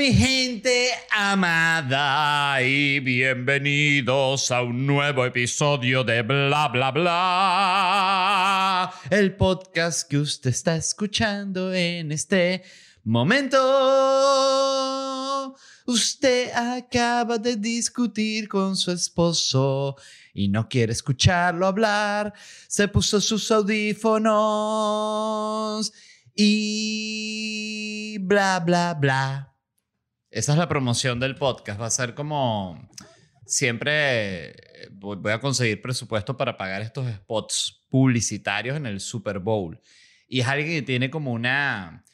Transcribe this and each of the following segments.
mi gente amada y bienvenidos a un nuevo episodio de Bla Bla Bla, el podcast que usted está escuchando en este momento. Usted acaba de discutir con su esposo y no quiere escucharlo hablar. Se puso sus audífonos y bla, bla, bla. Esa es la promoción del podcast. Va a ser como siempre voy a conseguir presupuesto para pagar estos spots publicitarios en el Super Bowl. Y es alguien que tiene como una...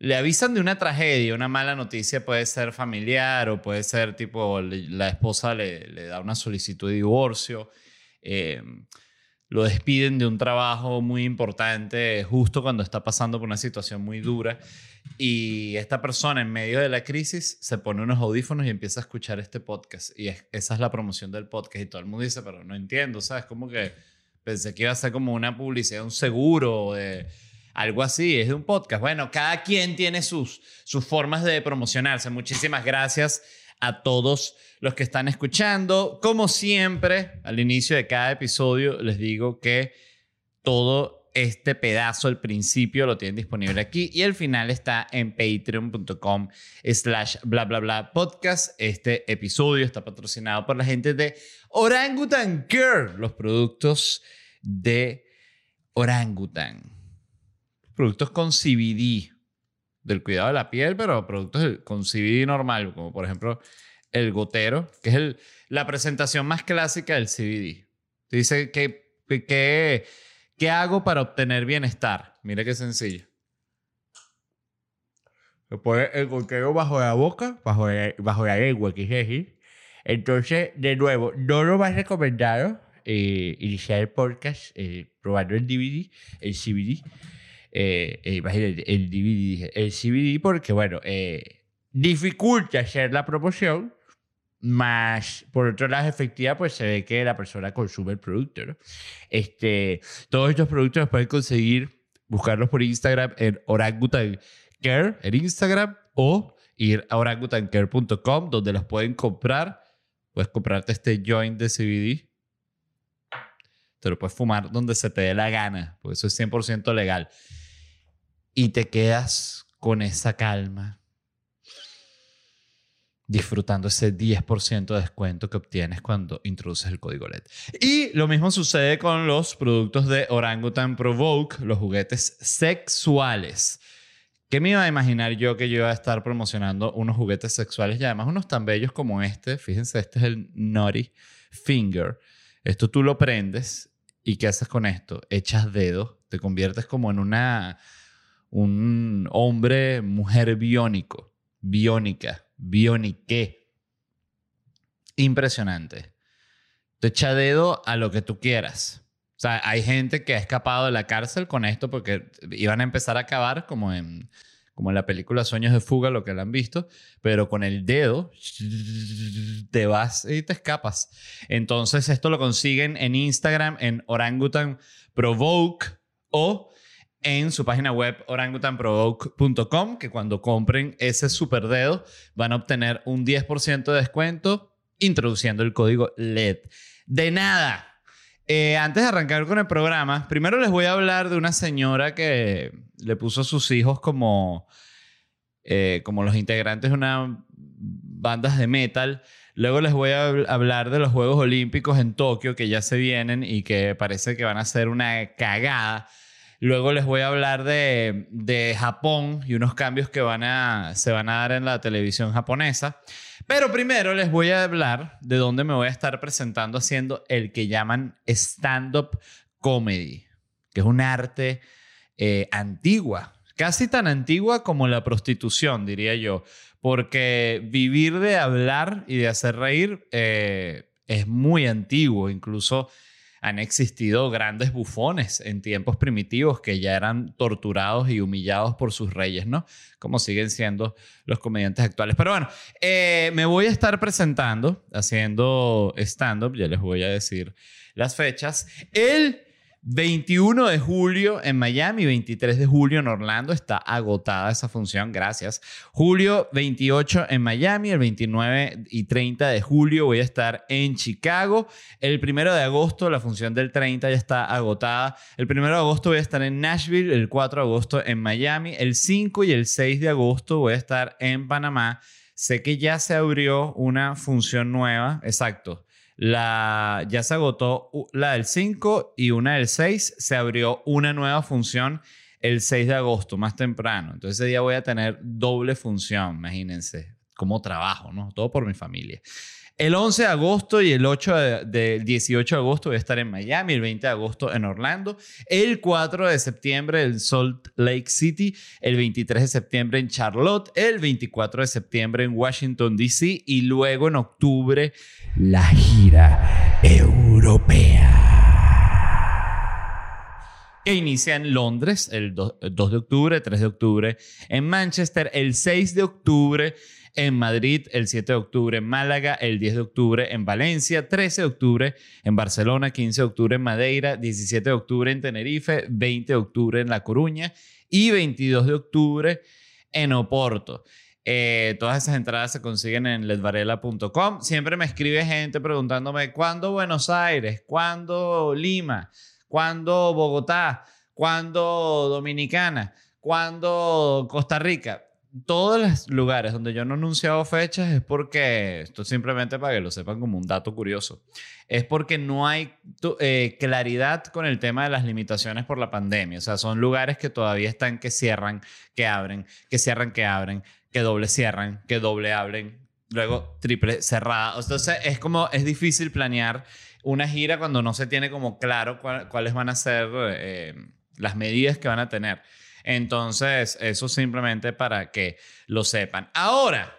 Le avisan de una tragedia, una mala noticia puede ser familiar o puede ser tipo la esposa le, le da una solicitud de divorcio. Eh, lo despiden de un trabajo muy importante justo cuando está pasando por una situación muy dura y esta persona en medio de la crisis se pone unos audífonos y empieza a escuchar este podcast y esa es la promoción del podcast y todo el mundo dice, pero no entiendo, ¿sabes? Como que pensé que iba a ser como una publicidad, un seguro, de algo así, es de un podcast. Bueno, cada quien tiene sus, sus formas de promocionarse. Muchísimas gracias a todos los que están escuchando. Como siempre, al inicio de cada episodio les digo que todo este pedazo, el principio, lo tienen disponible aquí y el final está en patreon.com slash bla bla bla podcast. Este episodio está patrocinado por la gente de Orangutan Care, los productos de Orangutan. Productos con CBD del cuidado de la piel, pero productos con CBD normal, como por ejemplo el gotero, que es el, la presentación más clásica del CBD. Te dice que, que, ¿qué hago para obtener bienestar? Mira qué sencillo. Se pone el gotero bajo la boca, bajo la, bajo la lengua, que es Entonces, de nuevo, no lo más recomendado eh, iniciar el podcast eh, probando el DVD, el CBD eh, eh el DVD, el CBD, porque bueno, eh, dificulta hacer la promoción, más por otro lado efectiva, pues se ve que la persona consume el producto. ¿no? Este, todos estos productos los pueden conseguir, buscarlos por Instagram en Orangutan Care, en Instagram, o ir a orangutancare.com, donde los pueden comprar. Puedes comprarte este joint de CBD. Te lo puedes fumar donde se te dé la gana, porque eso es 100% legal y te quedas con esa calma, disfrutando ese 10% de descuento que obtienes cuando introduces el código LED. Y lo mismo sucede con los productos de Orangutan Provoke, los juguetes sexuales. ¿Qué me iba a imaginar yo que yo iba a estar promocionando unos juguetes sexuales y además unos tan bellos como este? Fíjense, este es el Naughty Finger. Esto tú lo prendes y ¿qué haces con esto? Echas dedos, te conviertes como en una un hombre, mujer biónico, biónica, bionique. Impresionante. Te echa dedo a lo que tú quieras. O sea, hay gente que ha escapado de la cárcel con esto porque iban a empezar a acabar como en, como en la película Sueños de Fuga, lo que lo han visto, pero con el dedo te vas y te escapas. Entonces, esto lo consiguen en Instagram en Orangutan Provoke o en su página web orangutanprovoke.com que cuando compren ese super dedo van a obtener un 10% de descuento introduciendo el código LED. De nada. Eh, antes de arrancar con el programa, primero les voy a hablar de una señora que le puso a sus hijos como, eh, como los integrantes de una bandas de metal. Luego les voy a hablar de los Juegos Olímpicos en Tokio que ya se vienen y que parece que van a ser una cagada. Luego les voy a hablar de, de Japón y unos cambios que van a, se van a dar en la televisión japonesa. Pero primero les voy a hablar de dónde me voy a estar presentando haciendo el que llaman stand-up comedy, que es un arte eh, antigua, casi tan antigua como la prostitución, diría yo, porque vivir de hablar y de hacer reír eh, es muy antiguo, incluso han existido grandes bufones en tiempos primitivos que ya eran torturados y humillados por sus reyes, ¿no? Como siguen siendo los comediantes actuales. Pero bueno, eh, me voy a estar presentando, haciendo stand-up, ya les voy a decir las fechas, el 21 de julio en Miami, 23 de julio en Orlando. Está agotada esa función, gracias. Julio 28 en Miami, el 29 y 30 de julio voy a estar en Chicago. El 1 de agosto, la función del 30 ya está agotada. El 1 de agosto voy a estar en Nashville, el 4 de agosto en Miami. El 5 y el 6 de agosto voy a estar en Panamá. Sé que ya se abrió una función nueva, exacto la, ya se agotó la del 5 y una del 6. Se abrió una nueva función el 6 de agosto, más temprano. Entonces ese día voy a tener doble función, imagínense, como trabajo, ¿no? Todo por mi familia. El 11 de agosto y el 8 del 18 de agosto voy a estar en Miami, el 20 de agosto en Orlando, el 4 de septiembre en Salt Lake City, el 23 de septiembre en Charlotte, el 24 de septiembre en Washington, D.C. y luego en octubre la gira europea que inicia en Londres el 2 de octubre, 3 de octubre en Manchester, el 6 de octubre en Madrid el 7 de octubre, en Málaga el 10 de octubre, en Valencia 13 de octubre, en Barcelona 15 de octubre, en Madeira 17 de octubre, en Tenerife 20 de octubre, en La Coruña y 22 de octubre en Oporto. Eh, todas esas entradas se consiguen en ledvarela.com. Siempre me escribe gente preguntándome cuándo Buenos Aires, cuándo Lima, cuándo Bogotá, cuándo Dominicana, cuándo Costa Rica todos los lugares donde yo no he anunciado fechas es porque, esto simplemente para que lo sepan como un dato curioso, es porque no hay eh, claridad con el tema de las limitaciones por la pandemia. O sea, son lugares que todavía están que cierran, que abren, que cierran, que abren, que doble cierran, que doble abren, luego triple cerrada. Entonces es como, es difícil planear una gira cuando no se tiene como claro cuáles van a ser eh, las medidas que van a tener. Entonces, eso simplemente para que lo sepan. Ahora,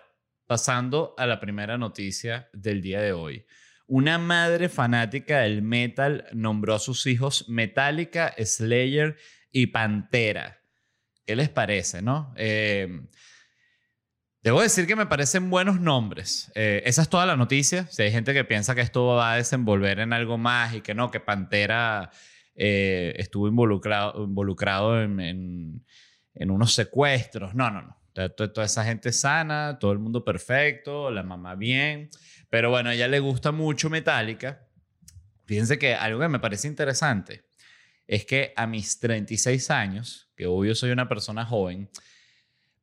pasando a la primera noticia del día de hoy. Una madre fanática del metal nombró a sus hijos Metallica, Slayer y Pantera. ¿Qué les parece, no? Eh, debo decir que me parecen buenos nombres. Eh, esa es toda la noticia. Si hay gente que piensa que esto va a desenvolver en algo más y que no, que Pantera eh, estuvo involucrado, involucrado en, unos secuestros. No, no, no. Toda, esa gente sana, todo el mundo perfecto, la mamá bien. Pero bueno, a ella le gusta mucho Metallica. Fíjense que algo que me parece interesante es que a mis 36 años, que obvio soy una persona joven,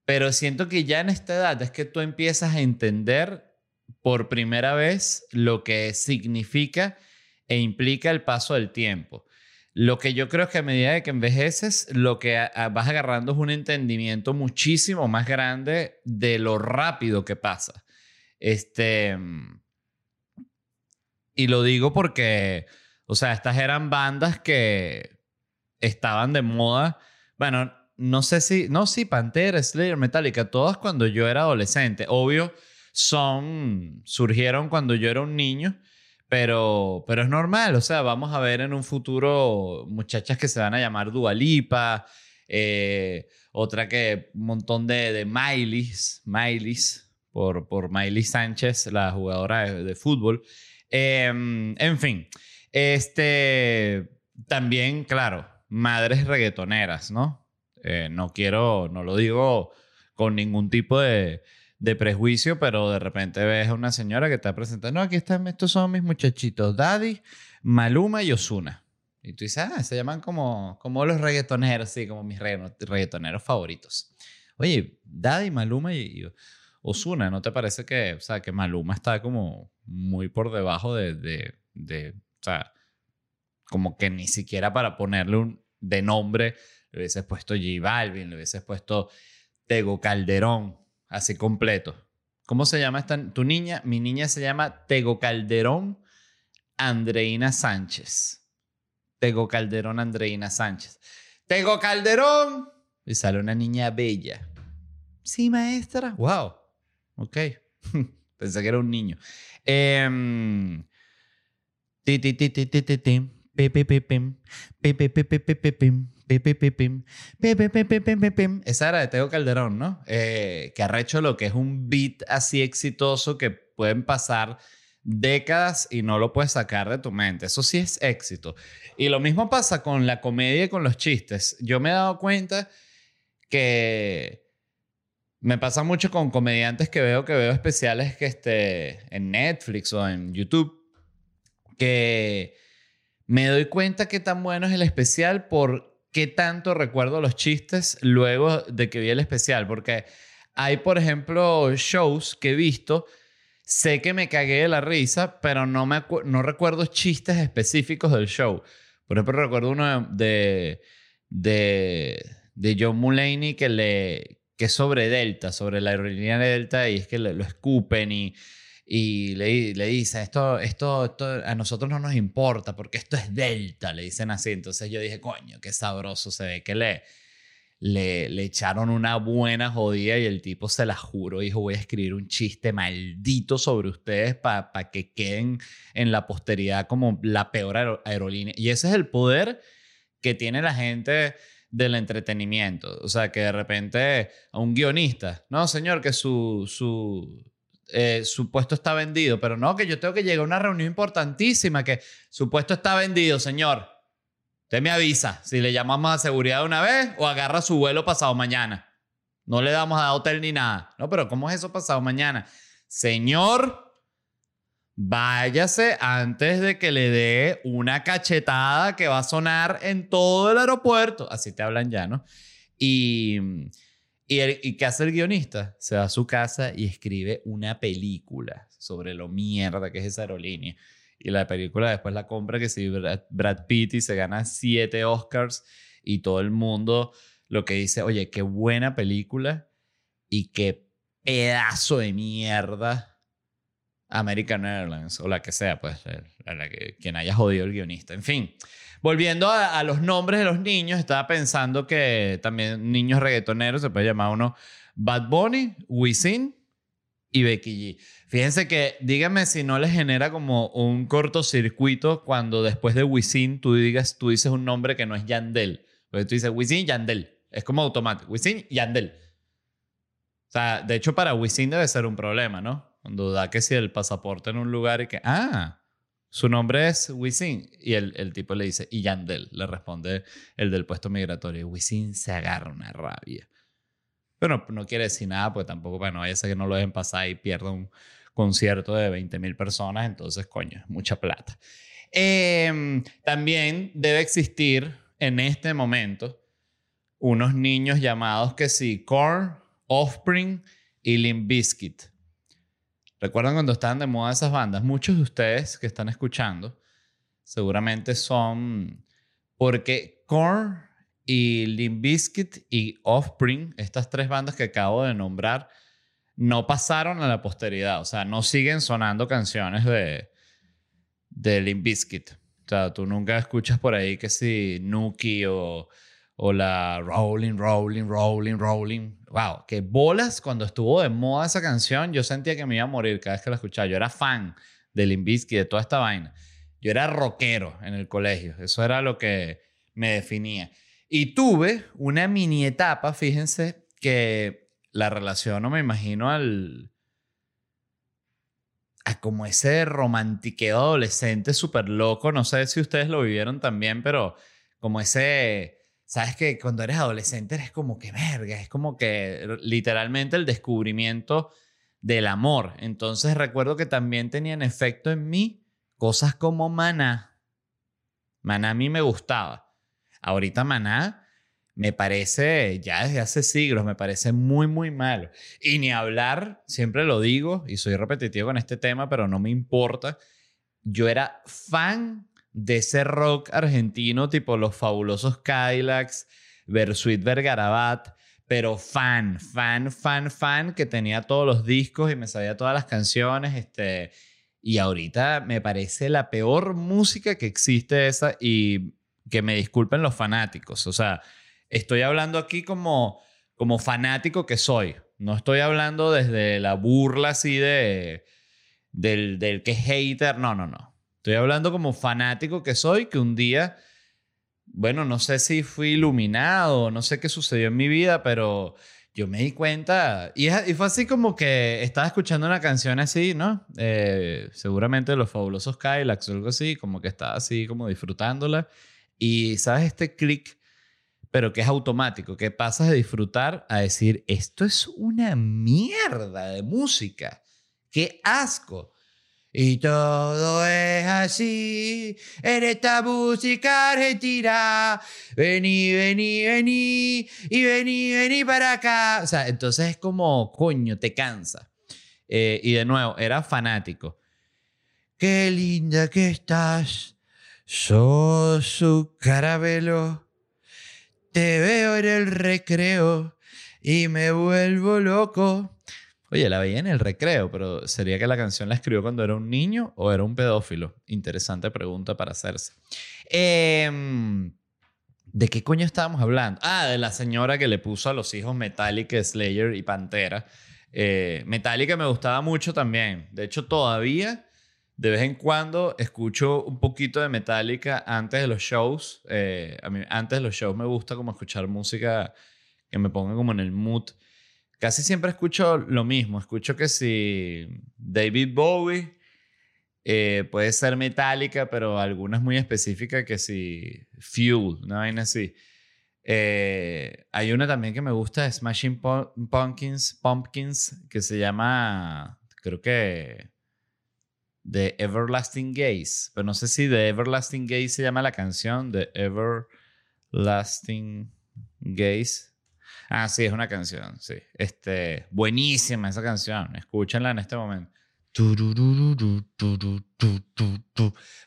pero siento que ya en esta edad es que tú empiezas a entender por primera vez lo que significa e implica el paso del tiempo. Lo que yo creo es que a medida de que envejeces, lo que vas agarrando es un entendimiento muchísimo más grande de lo rápido que pasa. Este. Y lo digo porque, o sea, estas eran bandas que estaban de moda. Bueno, no sé si, no, sí, Pantera, Slayer, Metallica, todas cuando yo era adolescente. Obvio, son, surgieron cuando yo era un niño pero, pero es normal, o sea, vamos a ver en un futuro muchachas que se van a llamar Dualipa, eh, otra que un montón de, de Mileys, Mileys, por, por Miley Sánchez, la jugadora de, fútbol. Em, en fin, este, también, claro, madres reggaetoneras, ¿no? Eh, no quiero, no lo digo con ningún tipo de, de prejuicio, pero de repente ves a una señora que está presentando, no, aquí están, estos son mis muchachitos, Daddy, Maluma y Osuna. Y tú dices, ah, se llaman como, como los reggaetoneros, sí, como mis reggaetoneros favoritos. Oye, Daddy, Maluma y, Osuna, ¿no te parece que, o sea, que Maluma está como muy por debajo de, de, de o sea, como que ni siquiera para ponerle un de nombre le hubieses puesto J Balvin, le hubieses puesto Tego Calderón, así completo. ¿Cómo se llama esta, tu niña? Mi niña se llama Tego Calderón Andreina Sánchez. Tego Calderón Andreina Sánchez. Tego Calderón. Y sale una niña bella. Sí, maestra. Wow. Ok. Pensé que era un niño. Esa era de Teo Calderón, ¿no? Eh, que ha hecho lo que es un beat así exitoso que pueden pasar décadas y no lo puedes sacar de tu mente. Eso sí es éxito. Y lo mismo pasa con la comedia y con los chistes. Yo me he dado cuenta que me pasa mucho con comediantes que veo que veo especiales que esté en Netflix o en YouTube que me doy cuenta qué tan bueno es el especial por qué tanto recuerdo los chistes luego de que vi el especial porque hay por ejemplo shows que he visto sé que me cagué de la risa, pero no, me no recuerdo chistes específicos del show. Por ejemplo, recuerdo uno de, de, de John Mulaney que, le, que es sobre Delta, sobre la aerolínea de Delta, y es que lo escupen y, y le, le dicen, esto, esto, a nosotros no nos importa porque esto es Delta, le dicen así. Entonces yo dije, coño, qué sabroso se ve que le le, le echaron una buena jodida y el tipo se la juró, dijo, voy a escribir un chiste maldito sobre ustedes para que queden en la posteridad como la peor aerolínea. Y ese es el poder que tiene la gente del entretenimiento. O sea, que de repente a un guionista, no, señor, que su, su, eh, su puesto está vendido, pero no, que yo tengo que llegar a una reunión importantísima, que su puesto está vendido, señor. Usted me avisa si le llamamos a seguridad una vez o agarra su vuelo pasado mañana. No le damos a hotel ni nada. No, pero ¿cómo es eso pasado mañana? Señor, váyase antes de que le dé una cachetada que va a sonar en todo el aeropuerto. Así te hablan ya, ¿no? Y, y, y ¿qué hace el guionista? Se va a su casa y escribe una película sobre lo mierda que es esa aerolínea. Y la película después la compra que si Brad Pitt y se gana siete Oscars y todo el mundo lo que dice, oye, qué buena película y qué pedazo de mierda American Airlines o la que sea, pues, quien haya jodido el guionista. En fin, volviendo a, los nombres de los niños, estaba pensando que también niños reggaetoneros se puede llamar uno Bad Bunny, Wisin y Becky G. Fíjense que dígame si no les genera como un cortocircuito cuando después de Wisin tú digas, tú dices un nombre que no es Yandel. Porque tú dices Wisin Yandel. Es como automático. Wisin Yandel. O sea, de hecho para Wisin debe ser un problema, ¿no? Cuando da que si el pasaporte en un lugar y que, ah, su nombre es Wisin. Y el, el tipo le dice, y Yandel. Le responde el del puesto migratorio. Wisin se agarra una rabia. Pero no, quiere decir nada, pues tampoco, bueno, vaya a ser que no lo dejen pasar y pierda un concierto de 20 mil personas, entonces, coño, es mucha plata. Em, también debe existir en este momento unos niños llamados que sí, Korn, Offspring y Limp. ¿Recuerdan cuando estaban de moda esas bandas? Muchos de ustedes que están escuchando seguramente son porque Korn y Limp Bizkit y Offspring, estas tres bandas que acabo de nombrar, no pasaron a la posteridad. O sea, no siguen sonando canciones de, de Limp. O sea, tú nunca escuchas por ahí que si Nuki o, o la Rolling, Rolling, Rolling, Rolling. Wow, qué bolas cuando estuvo de moda esa canción. Yo sentía que me iba a morir cada vez que la escuchaba. Yo era fan de Limp Bizkit, de toda esta vaina. Yo era rockero en el colegio. Eso era lo que me definía. Y tuve una mini etapa, fíjense, que la relación, no me imagino al... A como ese romantiqueo adolescente súper loco. No sé si ustedes lo vivieron también, pero como ese... Sabes que cuando eres adolescente eres como que verga, es como que literalmente el descubrimiento del amor. Entonces recuerdo que también tenían efecto en mí cosas como Maná. Maná a mí me gustaba. Ahorita Maná me parece, ya desde hace siglos, me parece muy, muy malo. Y ni hablar, siempre lo digo, y soy repetitivo con este tema, pero no me importa. Yo era fan de ese rock argentino, tipo los fabulosos Cadillacs, Versuit Vergarabat, pero fan, fan, fan, fan, que tenía todos los discos y me sabía todas las canciones, este... Y ahorita me parece la peor música que existe esa y que me disculpen los fanáticos. O sea, estoy hablando aquí como, como fanático que soy. No estoy hablando desde la burla así de, del, del que es hater. No, no, no. Estoy hablando como fanático que soy, que un día, bueno, no sé si fui iluminado, no sé qué sucedió en mi vida, pero yo me di cuenta, y, y fue así como que estaba escuchando una canción así, ¿no? Eh, seguramente los fabulosos Kylax o algo así, como que estaba así como disfrutándola. Y sabes este clic, pero que es automático, que pasas de disfrutar a decir, esto es una mierda de música, qué asco. Y todo es así en esta música argentina. Vení, vení, vení y vení, vení para acá. O sea, entonces es como, coño, te cansa. Eh, y de nuevo, era fanático. Qué linda que estás. Sos su caramelo. Te veo en el recreo y me vuelvo loco. Oye, la veía en el recreo, pero ¿sería que la canción la escribió cuando era un niño o era un pedófilo? Interesante pregunta para hacerse. Em, ¿De qué coño estábamos hablando? Ah, de la señora que le puso a los hijos Metallica, Slayer y Pantera. Eh, Metallica me gustaba mucho también. De hecho, todavía de vez en cuando escucho un poquito de Metallica antes de los shows. Eh, a mí, antes de los shows me gusta como escuchar música que me ponga como en el mood casi siempre escucho lo mismo. Escucho que si David Bowie eh, puede ser metálica, pero algunas muy específicas que si Fuel, una vaina así. Eh, hay una también que me gusta, Smashing Pumpkins, Pumpkins, que se llama, creo que The Everlasting Gaze, pero no sé si The Everlasting Gaze se llama la canción, The Everlasting Gaze. Ah, sí, es una canción, sí. Este, buenísima esa canción. Escúchenla en este momento.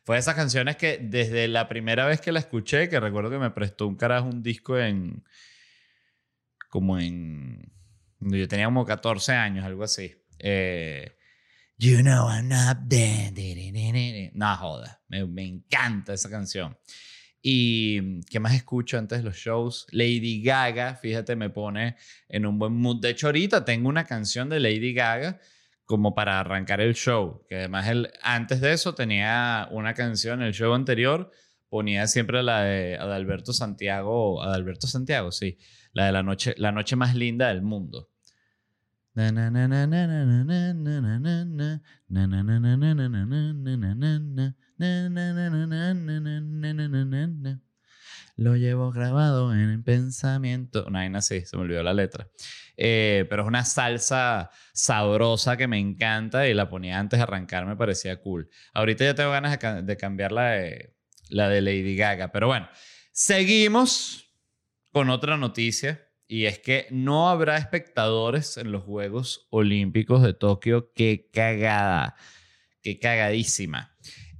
Fue de esas canciones que desde la primera vez que la escuché, que recuerdo que me prestó un carajo un disco en. como en. Yo tenía como 14 años, algo así. Eh, you know I'm not dead. No joda, me, me encanta esa canción. ¿Y qué más escucho antes de los shows? Lady Gaga, fíjate, me pone en un buen mood. De hecho, ahorita tengo una canción de Lady Gaga como para arrancar el show, que además el, antes de eso tenía una canción, el show anterior ponía siempre la de Adalberto Santiago, Adalberto Santiago, sí, la de la noche, la noche más linda del mundo. Lo llevo grabado en el pensamiento. Una vaina así, se me olvidó la letra. Eh, pero es una salsa sabrosa que me encanta y la ponía antes de arrancar, me parecía cool. Ahorita ya tengo ganas de, cambiar la de, la de Lady Gaga. Pero bueno, seguimos con otra noticia y es que no habrá espectadores en los Juegos Olímpicos de Tokio. Qué cagada, qué cagadísima.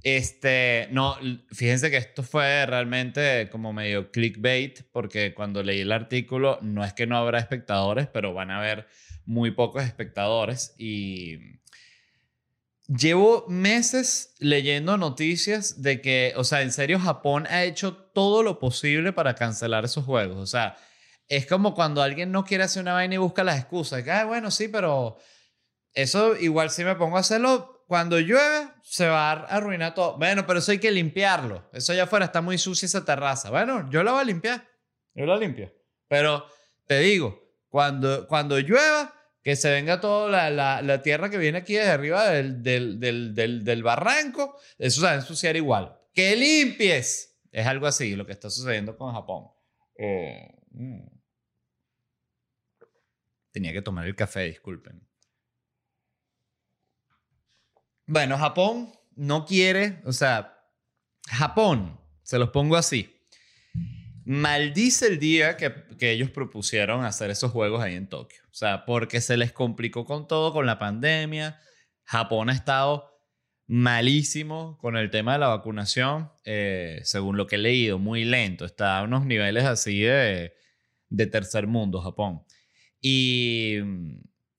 Este, no, fíjense que esto fue realmente como medio clickbait, porque cuando leí el artículo, no es que no habrá espectadores, pero van a haber muy pocos espectadores. Y llevo meses leyendo noticias de que, o sea, en serio, Japón ha hecho todo lo posible para cancelar esos juegos. O sea, es como cuando alguien no quiere hacer una vaina y busca las excusas. Que, ah, bueno, sí, pero eso igual si me pongo a hacerlo cuando llueve se va a arruinar todo. Bueno, pero eso hay que limpiarlo. Eso allá afuera está muy sucia esa terraza. Bueno, yo la voy a limpiar. Yo la limpio. Pero te digo, cuando, cuando llueva, que se venga toda la, la, tierra que viene aquí desde arriba del, del, del, del, barranco, eso se va a ensuciar igual. ¡Que limpies! Es algo así lo que está sucediendo con Japón. Eh, mm. Tenía que tomar el café, disculpen. Bueno, Japón no quiere, o sea, Japón, se los pongo así, maldice el día que, que, ellos propusieron hacer esos juegos ahí en Tokio. O sea, porque se les complicó con todo, con la pandemia. Japón ha estado malísimo con el tema de la vacunación, eh, según lo que he leído, muy lento. Está a unos niveles así de, de tercer mundo, Japón. Y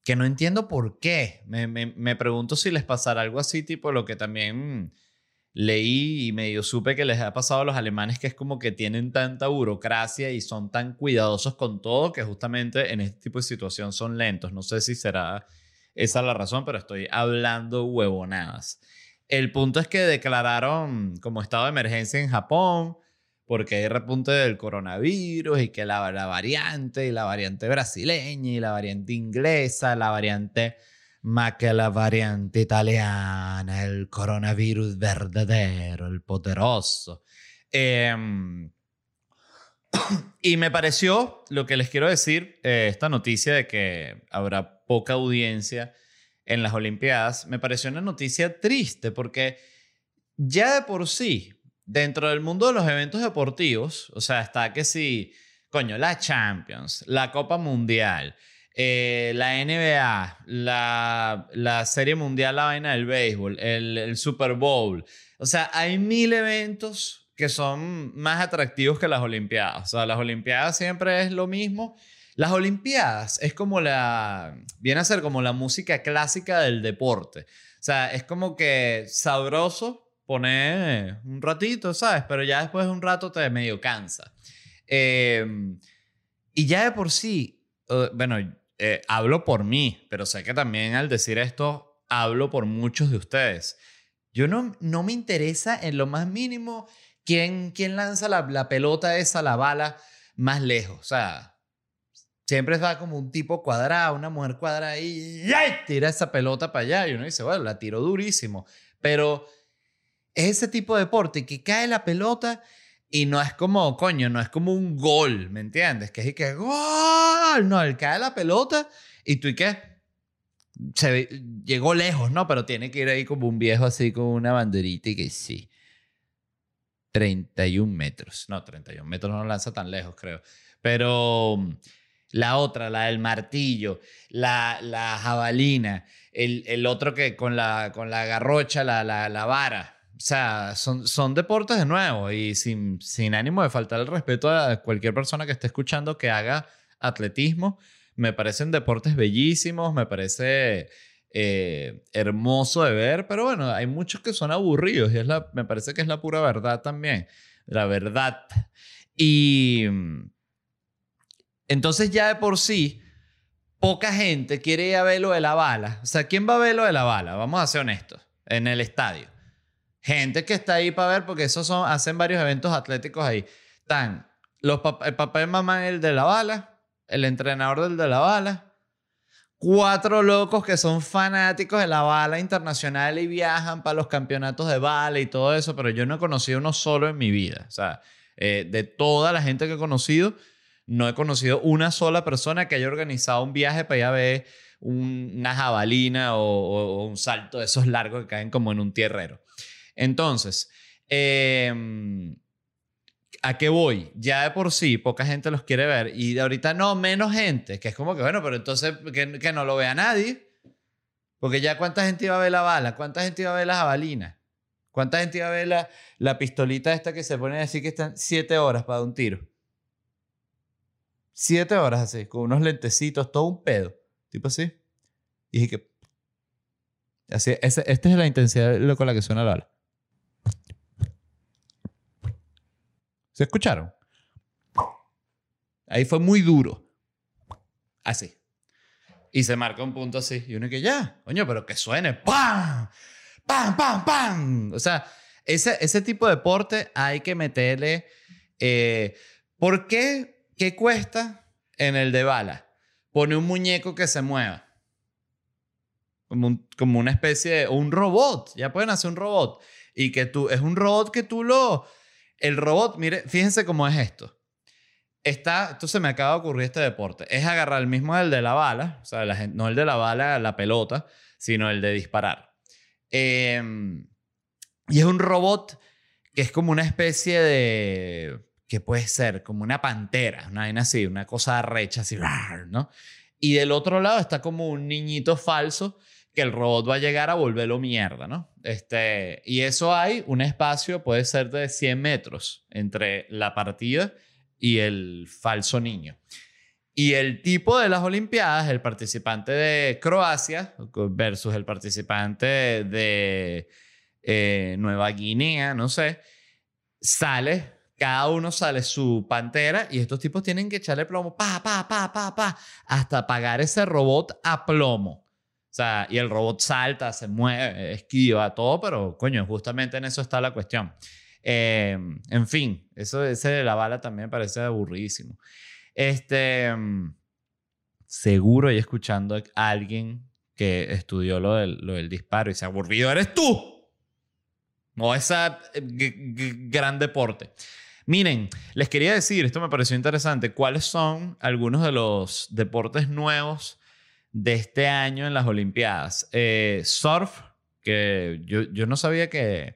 que no entiendo por qué. Me, me, pregunto si les pasará algo así, tipo lo que también leí y medio supe que les ha pasado a los alemanes, que es como que tienen tanta burocracia y son tan cuidadosos con todo que justamente en este tipo de situación son lentos. No sé si será esa la razón, pero estoy hablando huevonadas. El punto es que declararon como estado de emergencia en Japón porque hay repunte del coronavirus y que la, la variante y la variante brasileña y la variante inglesa, la variante más que la variante italiana, el coronavirus verdadero, el poderoso. Em, y me pareció, lo que les quiero decir, eh, esta noticia de que habrá poca audiencia en las Olimpiadas, me pareció una noticia triste porque ya de por sí dentro del mundo de los eventos deportivos, o sea, está que si, coño, la Champions, la Copa Mundial, eh, la NBA, la, la, Serie Mundial, la vaina del béisbol, el, el, Super Bowl. O sea, hay mil eventos que son más atractivos que las Olimpiadas. O sea, las Olimpiadas siempre es lo mismo. Las Olimpiadas es como la, viene a ser como la música clásica del deporte. O sea, es como que sabroso poner un ratito, ¿sabes? Pero ya después de un rato te medio cansa. Em, y ya de por sí, eh, bueno, eh, hablo por mí, pero sé que también al decir esto, hablo por muchos de ustedes. Yo no, no me interesa en lo más mínimo quién, quién lanza la, la pelota esa, la bala, más lejos. O sea, siempre está como un tipo cuadrado, una mujer cuadrada y tira esa pelota para allá. Y uno dice, bueno, la tiró durísimo. Pero es ese tipo de deporte que cae la pelota y no es como, coño, no es como un gol, ¿me entiendes? Que es que gol, no, él cae la pelota y tú y qué, se llegó lejos, ¿no? Pero tiene que ir ahí como un viejo así con una banderita y que sí. 31 metros. No, 31 metros no lanza tan lejos, creo. Pero la otra, la del martillo, la, la jabalina, el, el otro que con la, con la garrocha, la, la, la vara o sea, son, son deportes de nuevo y sin, sin ánimo de faltar el respeto a cualquier persona que esté escuchando que haga atletismo. Me parecen deportes bellísimos, me parece eh, hermoso de ver, pero bueno, hay muchos que son aburridos y es la, me parece que es la pura verdad también, la verdad. Y entonces ya de por sí, poca gente quiere ir a ver lo de la bala. O sea, ¿quién va a ver lo de la bala? Vamos a ser honestos, en el estadio gente que está ahí para ver, porque esos son, hacen varios eventos atléticos ahí. Están los el papá y mamá, el de la bala, el entrenador del de la bala, cuatro locos que son fanáticos de la bala internacional y viajan para los campeonatos de bala y todo eso, pero yo no he conocido uno solo en mi vida. O sea, eh, de toda la gente que he conocido, no he conocido una sola persona que haya organizado un viaje para ir a ver una jabalina o, o un salto de esos largos que caen como en un tierrero. Entonces, em, ¿a qué voy? Ya de por sí, poca gente los quiere ver y de ahorita no, menos gente, que es como que, bueno, pero entonces que, no lo vea nadie. Porque ya cuánta gente iba a ver la bala, cuánta gente iba a ver la jabalina, cuánta gente iba a ver la, la pistolita esta que se pone así que están siete horas para un tiro. Siete horas así, con unos lentecitos, todo un pedo. Tipo así. Y dije que... Así, esta es la intensidad con la que suena la bala. ¿Se escucharon? Ahí fue muy duro. Así. Y se marca un punto así. Y uno que ya, coño, pero que suene. ¡Pam! ¡Pam, pam, pam! O sea, ese, ese tipo de deporte hay que meterle. Eh, ¿Por qué? ¿Qué cuesta en el de bala? Pone un muñeco que se mueva. Como, una especie de. un robot. Ya pueden hacer un robot. Y que tú. Es un robot que tú lo el robot, mire, fíjense cómo es esto. Está, esto se me acaba de ocurrir este deporte. Es agarrar el mismo del de la bala, o sea, no el de la bala, la pelota, sino el de disparar. Em, y es un robot que es como una especie de. que puede ser? Como una pantera, una vaina así, una cosa recha así, ¿no? Y del otro lado está como un niñito falso que el robot va a llegar a volverlo mierda, ¿no? Este, y eso hay un espacio, puede ser de 100 metros entre la partida y el falso niño. Y el tipo de las Olimpiadas, el participante de Croacia versus el participante de eh, Nueva Guinea, no sé, sale, cada uno sale su pantera y estos tipos tienen que echarle plomo, pa, pa, pa, pa, pa, hasta pagar ese robot a plomo sea, y el robot salta, se mueve, esquiva, todo, pero coño, justamente en eso está la cuestión. Eh, en fin, eso ese de la bala también me parece aburridísimo. Este, seguro y escuchando a alguien que estudió lo del, lo del disparo y se aburrido, eres tú. No esa gran deporte. Miren, les quería decir, esto me pareció interesante, cuáles son algunos de los deportes nuevos de este año en las Olimpiadas. Eh, surf, que yo, yo no sabía que...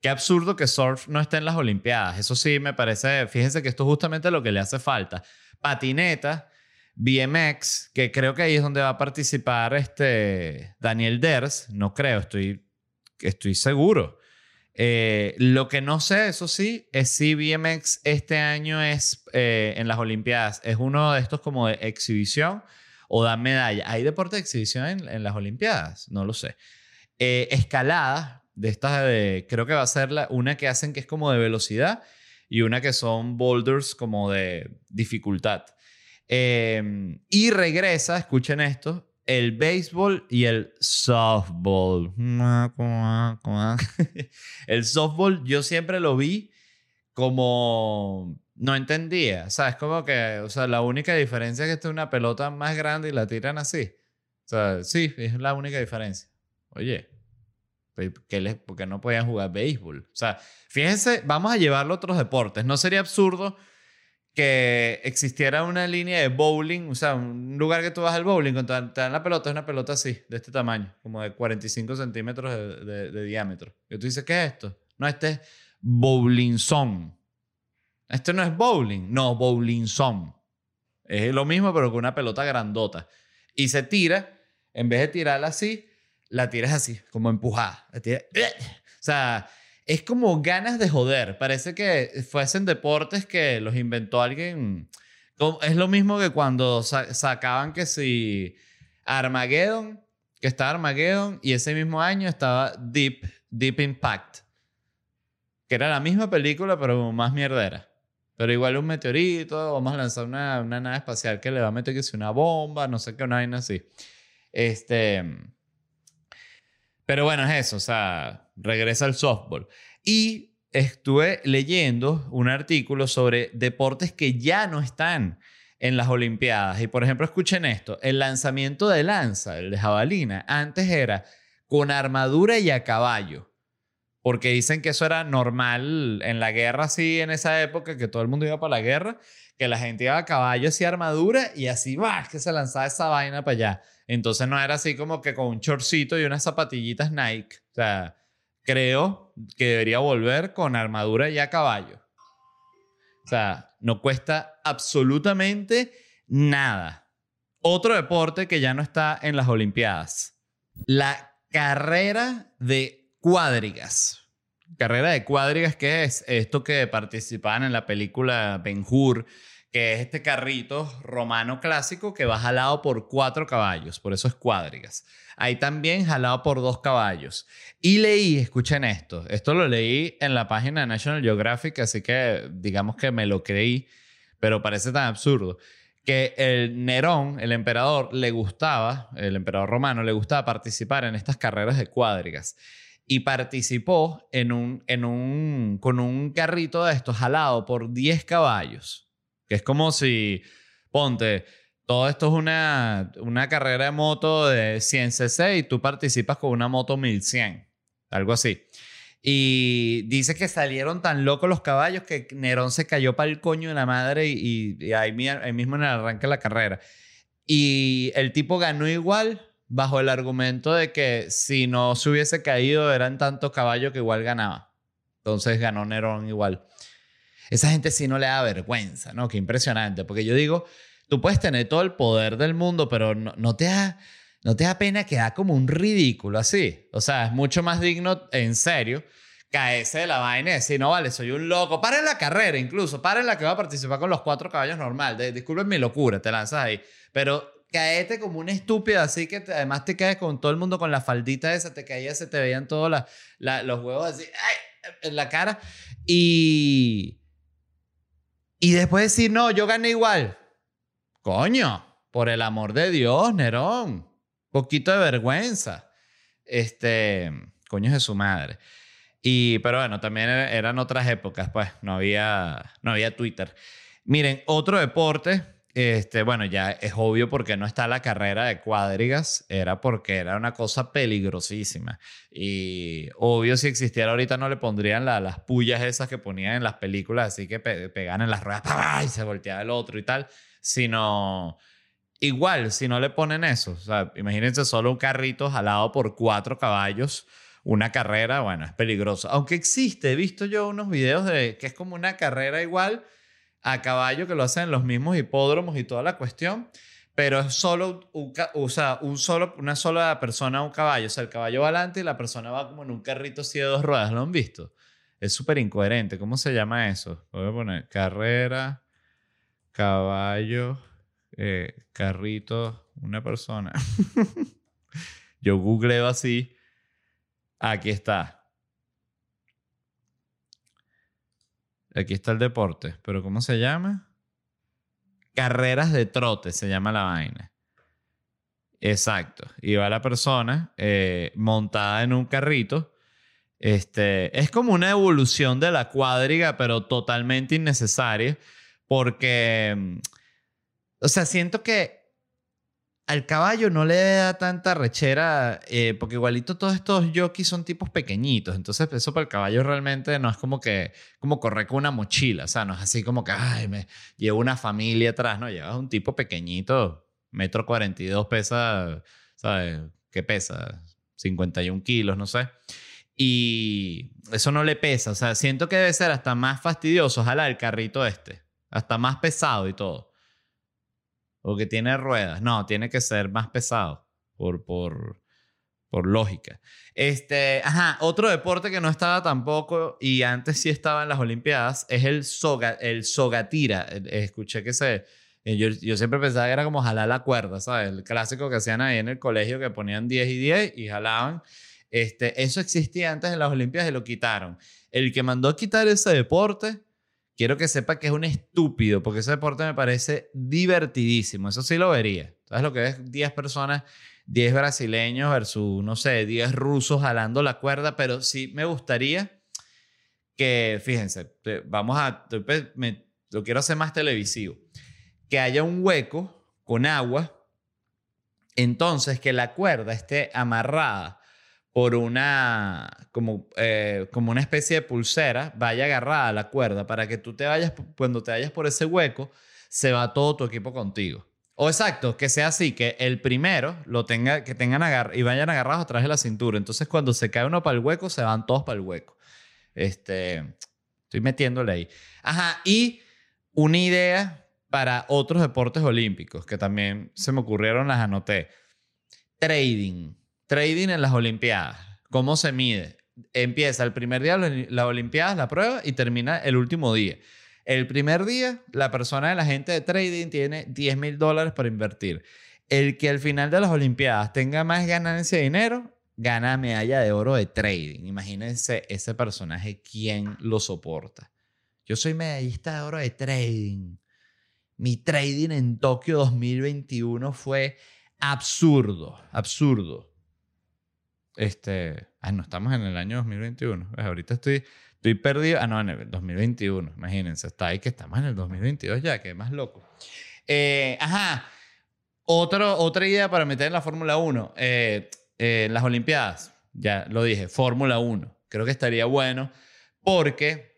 Qué absurdo que surf no esté en las Olimpiadas. Eso sí me parece, fíjense que esto es justamente lo que le hace falta. Patineta, BMX, que creo que ahí es donde va a participar este Daniel Ders, no creo, estoy, estoy seguro. Eh, lo que no sé, eso sí, es si BMX este año es eh, en las Olimpiadas, es uno de estos como de exhibición o da medalla. ¿Hay deporte de exhibición en, las Olimpiadas? No lo sé. Eh, escalada, de estas creo que va a ser la, una que hacen que es como de velocidad y una que son boulders como de dificultad. y regresa, escuchen esto, el béisbol y el softball. el softball yo siempre lo vi como no entendía, ¿sabes? Como que, o sea, la única diferencia es que esta es una pelota más grande y la tiran así. O sea, sí, es la única diferencia. Oye, ¿por qué no podían jugar béisbol? O sea, fíjense, vamos a llevarlo a otros deportes. ¿No sería absurdo que existiera una línea de bowling, o sea, un lugar que tú vas al bowling, cuando te dan la pelota, es una pelota así, de este tamaño, como de 45 centímetros de, diámetro. Y tú dices, ¿qué es esto? No, este es bowling zone. Este no es bowling, no, bowling zone. Es lo mismo, pero con una pelota grandota. Y se tira, en vez de tirarla así, la tiras así, como empujada. o sea, es como ganas de joder. Parece que fuesen deportes que los inventó alguien. Es lo mismo que cuando sacaban que si Armageddon, que estaba Armageddon, y ese mismo año estaba Deep, Deep Impact, que era la misma película, pero más mierdera. Pero igual un meteorito, vamos a lanzar una, una nave espacial que le va a meter que si una bomba, no sé qué, una vaina así. Este. Pero bueno, es eso, o sea, regresa al softball. Y estuve leyendo un artículo sobre deportes que ya no están en las Olimpiadas. Y por ejemplo, escuchen esto, el lanzamiento de lanza, el de jabalina, antes era con armadura y a caballo. Porque dicen que eso era normal en la guerra, así en esa época, que todo el mundo iba para la guerra, que la gente iba a caballo y armadura y así va, que se lanzaba esa vaina para allá. Entonces no era así como que con un chorcito y unas zapatillitas Nike. O sea, creo que debería volver con armadura y a caballo. O sea, no cuesta absolutamente nada. Otro deporte que ya no está en las Olimpiadas. La carrera de cuadrigas. Carrera de cuadrigas, ¿qué es? Esto que participaban en la película Ben Hur, que es este carrito romano clásico que va jalado por cuatro caballos, por eso es cuadrigas. Hay también jalado por dos caballos. Y leí, escuchen esto, esto lo leí en la página de National Geographic, así que digamos que me lo creí, pero parece tan absurdo, que el Nerón, el emperador, le gustaba, el emperador romano, le gustaba participar en estas carreras de cuadrigas. Y participó en un, en un, con un carrito de estos jalado por 10 caballos que es como si, ponte, todo esto es una, una carrera de moto de 100 cc y tú participas con una moto 1100, algo así. Y dice que salieron tan locos los caballos que Nerón se cayó para el coño de la madre y, ahí, mismo en el arranque de la carrera. Y el tipo ganó igual bajo el argumento de que si no se hubiese caído eran tantos caballos que igual ganaba. Entonces ganó Nerón igual. Esa gente sí no le da vergüenza, ¿no? Qué impresionante, porque yo digo, tú puedes tener todo el poder del mundo, pero no, te da... No te da pena quedar como un ridículo así. O sea, es mucho más digno, en serio, caerse de la vaina y decir, no vale, soy un loco. Paren la carrera incluso, paren la que va a participar con los cuatro caballos normal. disculpen mi locura, te lanzas ahí. Pero caete como un estúpido así que además te caes con todo el mundo con la faldita esa, te caías, se te veían todos los huevos así en la cara. Y, y después decir, no, yo gané igual. Coño, por el amor de Dios, Nerón. Poquito de vergüenza. Este, coño de su madre. Y, pero bueno, también e, eran otras épocas, pues no había, no había Twitter. Miren, otro deporte, este, bueno, ya es obvio porque no está la carrera de cuadrigas, era porque era una cosa peligrosísima. Y obvio, si existiera ahorita no le pondrían las pullas esas que ponían en las películas, así que pegan en las ruedas y se volteaba el otro y tal, sino igual, si no le ponen eso, o imagínense solo un carrito jalado por cuatro caballos una carrera, bueno, es peligroso. Aunque existe, he visto yo unos videos de que es como una carrera igual a caballo que lo hacen en los mismos hipódromos y toda la cuestión, pero es solo, un, o sea, un solo, una sola persona un caballo. O sea, el caballo va adelante y la persona va como en un carrito así de dos ruedas. ¿Lo han visto? Es súper incoherente. ¿Cómo se llama eso? Voy a poner carrera, caballo, eh, carrito, una persona. yo googleo así Aquí está. Aquí está el deporte. ¿Pero cómo se llama? Carreras de trote se llama la vaina. Exacto. Y va la persona eh, montada en un carrito. Este, es como una evolución de la cuadriga, pero totalmente innecesaria. Porque, mm, o sea, siento que al caballo no le da tanta rechera, eh, porque igualito todos estos jockeys son tipos pequeñitos, entonces eso para el caballo realmente no es como que, como correr con una mochila, o sea, no es así como que, ay, me llevo una familia atrás, no, llevas un tipo pequeñito, metro 42 pesa, ¿sabes? ¿Qué pesa? 51 kilos, no sé. Y eso no le pesa, o sea, siento que debe ser hasta más fastidioso jalar el carrito este, hasta más pesado y todo o que tiene ruedas. No, tiene que ser más pesado por, por, por lógica. Este, ajá, otro deporte que no estaba tampoco y antes sí estaba en las Olimpiadas es el soga, el sogatira. Eh, escuché que se eh, yo, yo, siempre pensaba que era como jalar la cuerda, ¿sabes? El clásico que hacían ahí en el colegio que ponían 10 y 10 y jalaban. Este, eso existía antes en las Olimpiadas y lo quitaron. El que mandó a quitar ese deporte quiero que sepa que es un estúpido, porque ese deporte me parece divertidísimo. Eso sí lo vería. ¿Sabes lo que es 10 personas, 10 brasileños versus, no sé, 10 rusos jalando la cuerda? Pero sí me gustaría que, fíjense, vamos a, lo quiero hacer más televisivo, que haya un hueco con agua, entonces que la cuerda esté amarrada por una, como, eh, como una especie de pulsera, vaya agarrada a la cuerda para que tú te vayas, cuando te vayas por ese hueco, se va todo tu equipo contigo. O exacto, que sea así, que el primero lo tenga, que tengan agar y vayan agarrados atrás de la cintura. Entonces, cuando se cae uno para el hueco, se van todos para el hueco. Este, estoy metiéndole ahí. Ajá, y una idea para otros deportes olímpicos que también se me ocurrieron, las anoté. Trading. Trading en las Olimpiadas. ¿Cómo se mide? Empieza el primer día de las Olimpiadas, la prueba, y termina el último día. El primer día, la persona de la gente de trading tiene 10 mil dólares para invertir. El que al final de las Olimpiadas tenga más ganancia de dinero, gana medalla de oro de trading. Imagínense ese personaje, ¿quién lo soporta? Yo soy medallista de oro de trading. Mi trading en Tokio 2021 fue absurdo, absurdo. Este, ah, no, estamos en el año 2021. ahorita estoy, estoy perdido. Ah, no, en el 2021. Imagínense, está ahí que estamos en el 2022 ya, que más loco. Eh, ajá. Otro, otra idea para meter en la Fórmula 1. Eh, eh, en las Olimpiadas, ya lo dije, Fórmula 1. Creo que estaría bueno porque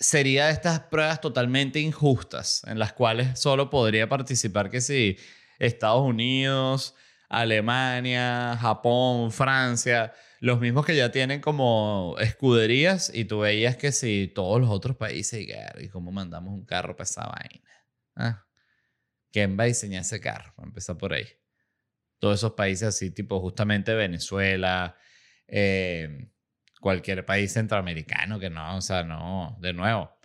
sería de estas pruebas totalmente injustas en las cuales solo podría participar que si Estados Unidos, Alemania, Japón, Francia, los mismos que ya tienen como escuderías y tú veías que si todos los otros países, y cómo mandamos un carro para esa vaina. ¿Ah? ¿Quién va a diseñar ese carro? a empezar por ahí. Todos esos países así, tipo justamente Venezuela, eh, cualquier país centroamericano que no, o sea, no, de nuevo,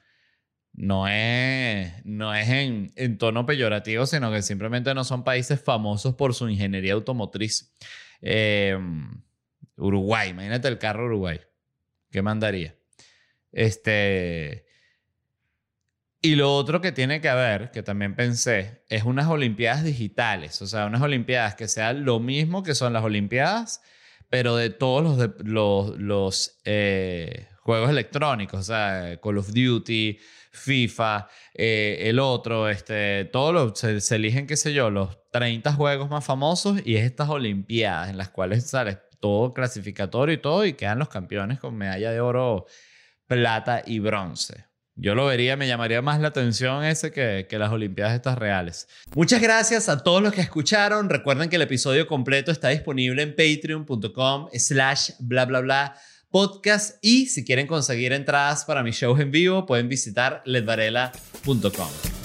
no es, no es en, tono peyorativo, sino que simplemente no son países famosos por su ingeniería automotriz. Em, Uruguay, imagínate el carro Uruguay. ¿Qué mandaría? Este. Y lo otro que tiene que haber, que también pensé, es unas Olimpiadas digitales. O sea, unas Olimpiadas que sean lo mismo que son las Olimpiadas, pero de todos los, de- los, los, eh, juegos electrónicos, o sea, Call of Duty, FIFA, eh, el otro, este, todos los, se, eligen, qué sé yo, los 30 juegos más famosos y es estas Olimpiadas en las cuales sale todo clasificatorio y todo y quedan los campeones con medalla de oro, plata y bronce. Yo lo vería, me llamaría más la atención ese que, que las Olimpiadas estas reales. Muchas gracias a todos los que escucharon. Recuerden que el episodio completo está disponible en patreon.com slash bla bla bla podcast y si quieren conseguir entradas para mis shows en vivo pueden visitar ledvarela.com.